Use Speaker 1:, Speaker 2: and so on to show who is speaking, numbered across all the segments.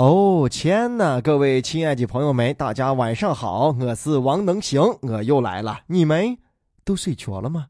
Speaker 1: 哦天呐，各位亲爱的朋友们，大家晚上好，我是王能行，我又来了，你们都睡着了吗？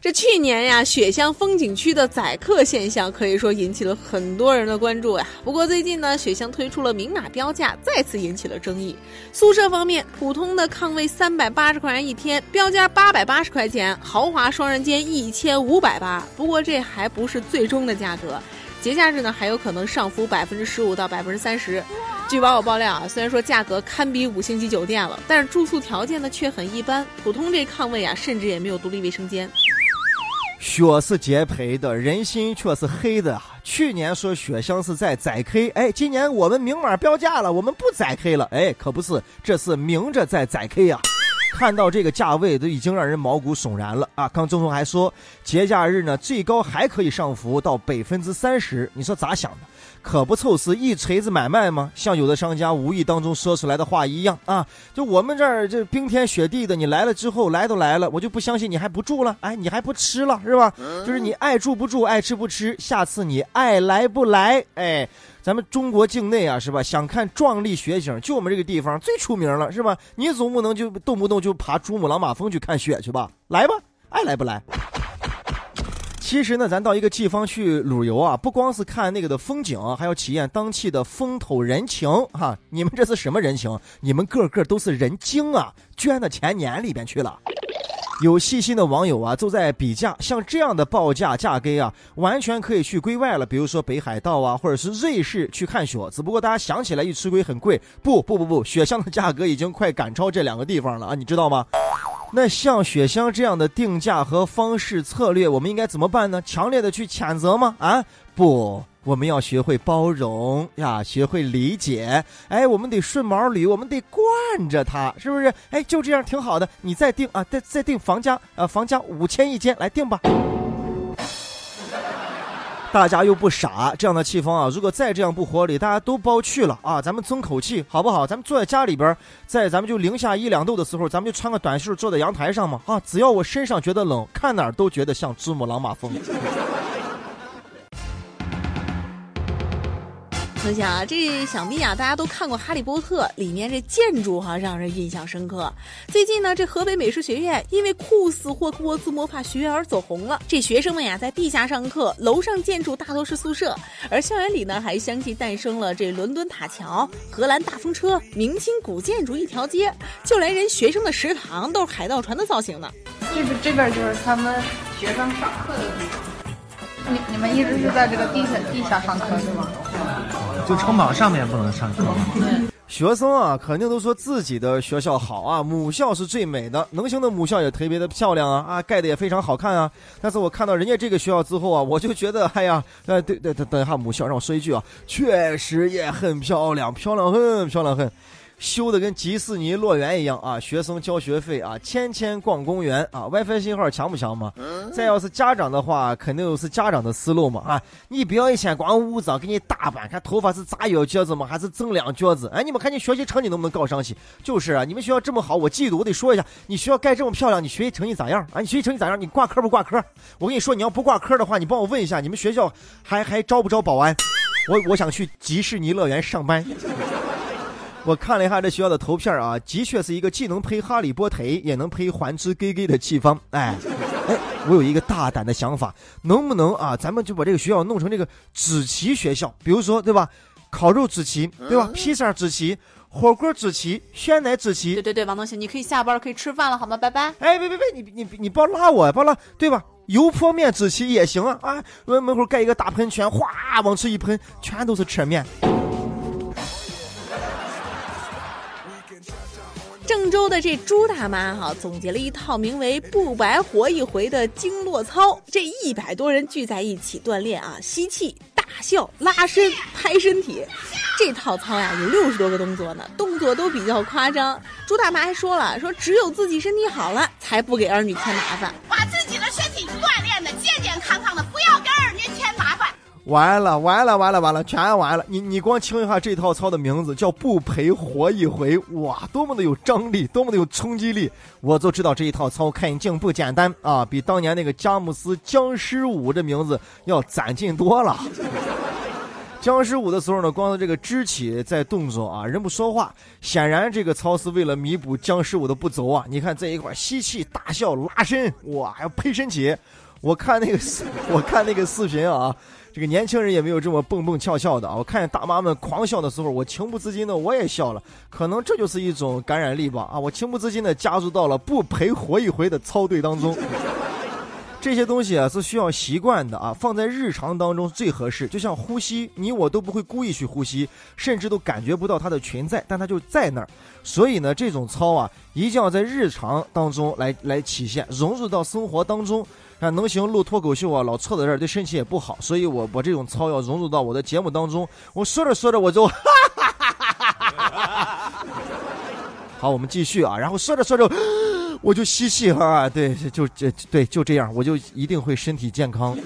Speaker 2: 这去年呀，雪乡风景区的宰客现象可以说引起了很多人的关注呀。不过最近呢，雪乡推出了明码标价，再次引起了争议。宿舍方面，普通的炕位三百八十块钱一天，标价八百八十块钱；豪华双人间一千五百八。不过这还不是最终的价格，节假日呢还有可能上浮百分之十五到百分之三十。据网友爆料啊，虽然说价格堪比五星级酒店了，但是住宿条件呢却很一般，普通这炕位啊甚至也没有独立卫生间。
Speaker 1: 雪是洁白的，人心却是黑的。去年说雪乡是在宰 K，，哎，今年我们明码标价了，我们不宰 K 了，哎，可不是，这是明着在宰 K 呀。看到这个价位都已经让人毛骨悚然了啊！刚郑总还说节假日呢，最高还可以上浮到百分之三十，你说咋想的？可不凑是一锤子买卖吗？像有的商家无意当中说出来的话一样啊！就我们这儿这冰天雪地的，你来了之后来都来了，我就不相信你还不住了，哎，你还不吃了是吧？就是你爱住不住，爱吃不吃，下次你爱来不来？哎。咱们中国境内啊，是吧？想看壮丽雪景，就我们这个地方最出名了，是吧？你总不能就动不动就爬珠穆朗玛峰去看雪去吧？来吧，爱来不来？其实呢，咱到一个地方去旅游啊，不光是看那个的风景，还要体验当地的风土人情哈。你们这是什么人情？你们个个都是人精啊，捐到钱年里边去了。有细心的网友啊，都在比价，像这样的报价价格啊，完全可以去归外了。比如说北海道啊，或者是瑞士去看雪。只不过大家想起来一吃亏很贵，不不不不，雪乡的价格已经快赶超这两个地方了啊，你知道吗？那像雪乡这样的定价和方式策略，我们应该怎么办呢？强烈的去谴责吗？啊，不。我们要学会包容呀，学会理解。哎，我们得顺毛捋，我们得惯着他，是不是？哎，就这样挺好的。你再定啊，再再定房价，呃，房价五千一间，来定吧。大家又不傻，这样的气氛啊，如果再这样不合理，大家都包去了啊，咱们争口气好不好？咱们坐在家里边，在咱们就零下一两度的时候，咱们就穿个短袖坐在阳台上嘛啊，只要我身上觉得冷，看哪儿都觉得像珠穆朗玛峰。
Speaker 2: 我想啊，这想必啊，大家都看过《哈利波特》里面这建筑哈，让人印象深刻。最近呢，这河北美术学院因为酷似霍格沃兹魔法学院而走红了。这学生们呀，在地下上课，楼上建筑大多是宿舍，而校园里呢，还相继诞生了这伦敦塔桥、荷兰大风车、明清古建筑一条街，就连人学生的食堂都是海盗船的造型呢。
Speaker 3: 这边这边就是他们学生上课的地方。你你们一直是在这个地下地下上课是吗？
Speaker 4: 城堡上面不能上课吗？
Speaker 1: 学生啊，肯定都说自己的学校好啊，母校是最美的，能行的母校也特别的漂亮啊，啊，盖的也非常好看啊。但是我看到人家这个学校之后啊，我就觉得，哎呀，呃，对对，等等一下，母校让我说一句啊，确实也很漂亮，漂亮很，漂亮很。修的跟迪士尼乐园一样啊！学生交学费啊，天天逛公园啊！WiFi 信号强不强嘛？再要是家长的话，肯定又是家长的思路嘛啊！你不要一天光屋子给你打扮，看头发是扎一撅子吗？还是整两撅子？哎，你们看你学习成绩能不能高上去？就是啊，你们学校这么好，我嫉妒，我得说一下，你学校盖这么漂亮，你学习成绩咋样啊？你学习成绩咋样？你挂科不挂科？我跟你说，你要不挂科的话，你帮我问一下，你们学校还还招不招保安？我我想去迪士尼乐园上班。我看了一下这学校的图片啊，的确是一个既能配哈利波特，也能配还珠格格的地方。哎，哎，我有一个大胆的想法，能不能啊，咱们就把这个学校弄成这个紫旗学校？比如说，对吧？烤肉紫旗，对吧？披萨紫旗，火锅紫旗，鲜奶紫旗。
Speaker 2: 对对对，王东行，你可以下班可以吃饭了，好吗？拜拜。
Speaker 1: 哎，别别别，你你你别拉我，别拉，对吧？油泼面紫旗也行啊啊！我门口盖一个大喷泉，哗往出一喷，全都是扯面。
Speaker 2: 郑州的这朱大妈哈，总结了一套名为“不白活一回”的经络操，这一百多人聚在一起锻炼啊，吸气、大笑、拉伸、拍身体，这套操呀有六十多个动作呢，动作都比较夸张。朱大妈还说了，说只有自己身体好了，才不给儿女添麻烦，
Speaker 5: 把自己的身体锻炼的健健康康的，不要给儿女添麻。
Speaker 1: 完了完了完了完了，全完了！你你光听一下这套操的名字，叫不陪活一回，哇，多么的有张力，多么的有冲击力！我就知道这一套操肯定不简单啊，比当年那个佳木斯僵尸舞这名字要攒劲多了。僵尸舞的时候呢，光是这个肢体在动作啊，人不说话，显然这个操是为了弥补僵尸舞的不足啊。你看这一块吸气、大笑、拉伸，哇，还要配身体。我看那个，我看那个视频啊，这个年轻人也没有这么蹦蹦跳跳的啊。我看见大妈们狂笑的时候，我情不自禁的我也笑了。可能这就是一种感染力吧啊！我情不自禁的加入到了不陪活一回的操队当中。这些东西啊是需要习惯的啊，放在日常当中最合适。就像呼吸，你我都不会故意去呼吸，甚至都感觉不到它的存在，但它就在那儿。所以呢，这种操啊，一定要在日常当中来来体现，融入到生活当中。看，能行录脱口秀啊，老错在这儿对身体也不好。所以我我这种操要融入到我的节目当中。我说着说着我就哈哈哈，好，我们继续啊。然后说着说着。我就吸气哈，对，就就对，就这样，我就一定会身体健康。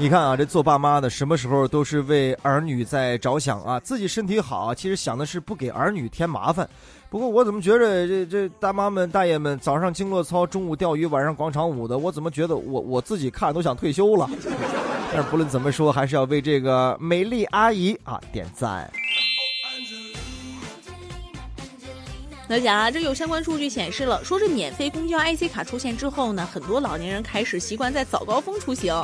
Speaker 1: 你看啊，这做爸妈的什么时候都是为儿女在着想啊，自己身体好，其实想的是不给儿女添麻烦。不过我怎么觉得这这大妈们大爷们早上经络操，中午钓鱼，晚上广场舞的，我怎么觉得我我自己看都想退休了？但是不论怎么说，还是要为这个美丽阿姨啊点赞。
Speaker 2: 那讲啊，这有相关数据显示了，说是免费公交 IC 卡出现之后呢，很多老年人开始习惯在早高峰出行。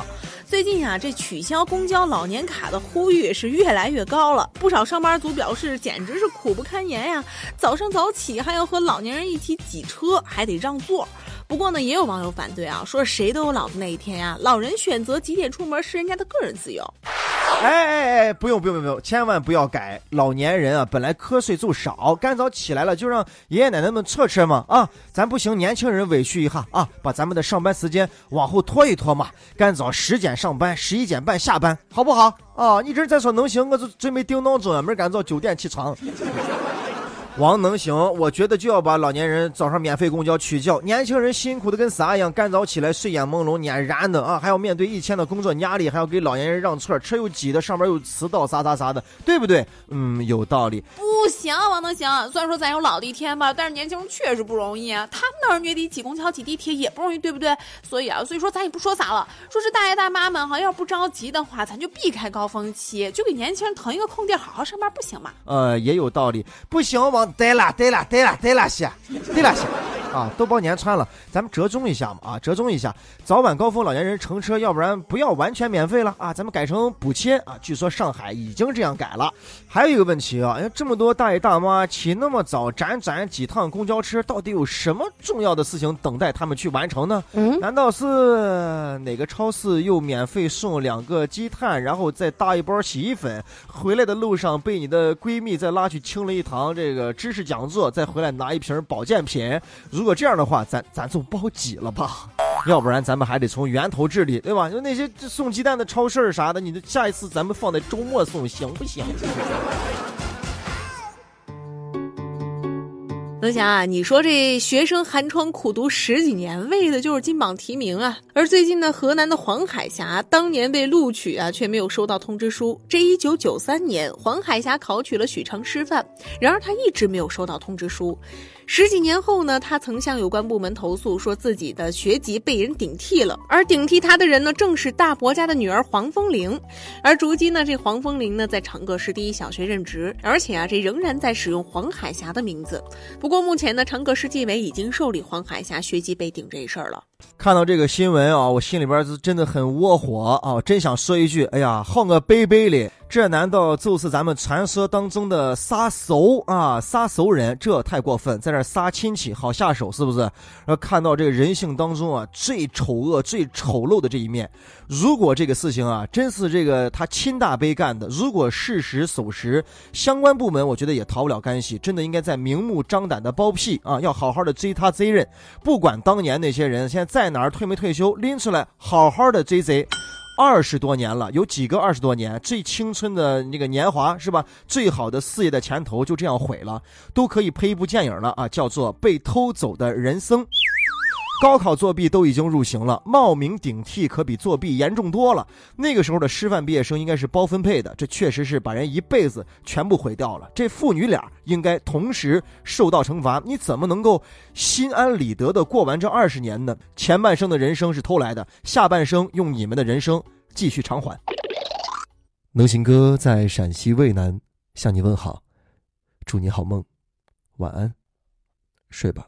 Speaker 2: 最近啊，这取消公交老年卡的呼吁是越来越高了，不少上班族表示简直是苦不堪言呀！早上早起还要和老年人一起挤车，还得让座。不过呢，也有网友反对啊，说谁都有老的那一天呀，老人选择几点出门是人家的个人自由。
Speaker 1: 哎哎哎，不用不用不用，千万不要改。老年人啊，本来瞌睡就少，干早起来了就让爷爷奶奶们撤撤嘛啊！咱不行，年轻人委屈一下啊，把咱们的上班时间往后拖一拖嘛，干早十点上班，十一点半下班，好不好？啊，你这再说能行，我就准备定闹钟，明儿赶早九点起床。王能行，我觉得就要把老年人早上免费公交取消。年轻人辛苦的跟啥一样，干早起来睡眼朦胧、蔫然的啊，还要面对一天的工作压力，还要给老年人让座，车又挤的，上班又迟到，啥啥啥的，对不对？嗯，有道理。
Speaker 2: 不行，王能行。虽然说咱有老的一天吧，但是年轻人确实不容易啊。他们那儿月底挤公交、挤地铁也不容易，对不对？所以啊，所以说咱也不说啥了。说是大爷大妈们哈，要不着急的话，咱就避开高峰期，就给年轻人腾一个空地，好好上班，不行吗？
Speaker 1: 呃，也有道理。不行，王对了，对了，对了，对了些，对了些。啊，都包年穿了，咱们折中一下嘛啊，折中一下，早晚高峰老年人乘车，要不然不要完全免费了啊，咱们改成补贴啊。据说上海已经这样改了。还有一个问题啊，哎，这么多大爷大妈起那么早，辗转几趟公交车，到底有什么重要的事情等待他们去完成呢？嗯，难道是哪个超市又免费送两个鸡蛋，然后再搭一包洗衣粉？回来的路上被你的闺蜜再拉去听了一堂这个知识讲座，再回来拿一瓶保健品？如如果这样的话，咱咱就包挤了吧，要不然咱们还得从源头治理，对吧？就那些送鸡蛋的超市啥的，你的下一次咱们放在周末送行不行？
Speaker 2: 泽霞啊，你说这学生寒窗苦读十几年，为的就是金榜题名啊。而最近呢，河南的黄海霞当年被录取啊，却没有收到通知书。这一九九三年，黄海霞考取了许昌师范，然而她一直没有收到通知书。十几年后呢，他曾向有关部门投诉，说自己的学籍被人顶替了，而顶替他的人呢，正是大伯家的女儿黄风玲。而如今呢，这黄风玲呢，在长葛市第一小学任职，而且啊，这仍然在使用黄海霞的名字。不不过目前呢，长葛市纪委已经受理黄海霞学籍被顶这事儿了。
Speaker 1: 看到这个新闻啊，我心里边是真的很窝火啊，真想说一句，哎呀，好个贝贝哩！这难道就是咱们传说当中的杀熟啊？杀熟人，这太过分，在这杀亲戚好下手是不是？然后看到这个人性当中啊最丑恶、最丑陋的这一面。如果这个事情啊真是这个他亲大伯干的，如果事实属实，相关部门我觉得也逃不了干系，真的应该在明目张胆的包庇啊！要好好的追他贼人，不管当年那些人现在在哪儿退没退休，拎出来好好的追贼。二十多年了，有几个二十多年最青春的那个年华是吧？最好的事业的前头就这样毁了，都可以拍一部电影了啊，叫做《被偷走的人生》。高考作弊都已经入刑了，冒名顶替可比作弊严重多了。那个时候的师范毕业生应该是包分配的，这确实是把人一辈子全部毁掉了。这父女俩应该同时受到惩罚，你怎么能够心安理得的过完这二十年呢？前半生的人生是偷来的，下半生用你们的人生继续偿还。能行哥在陕西渭南向你问好，祝你好梦，晚安，睡吧。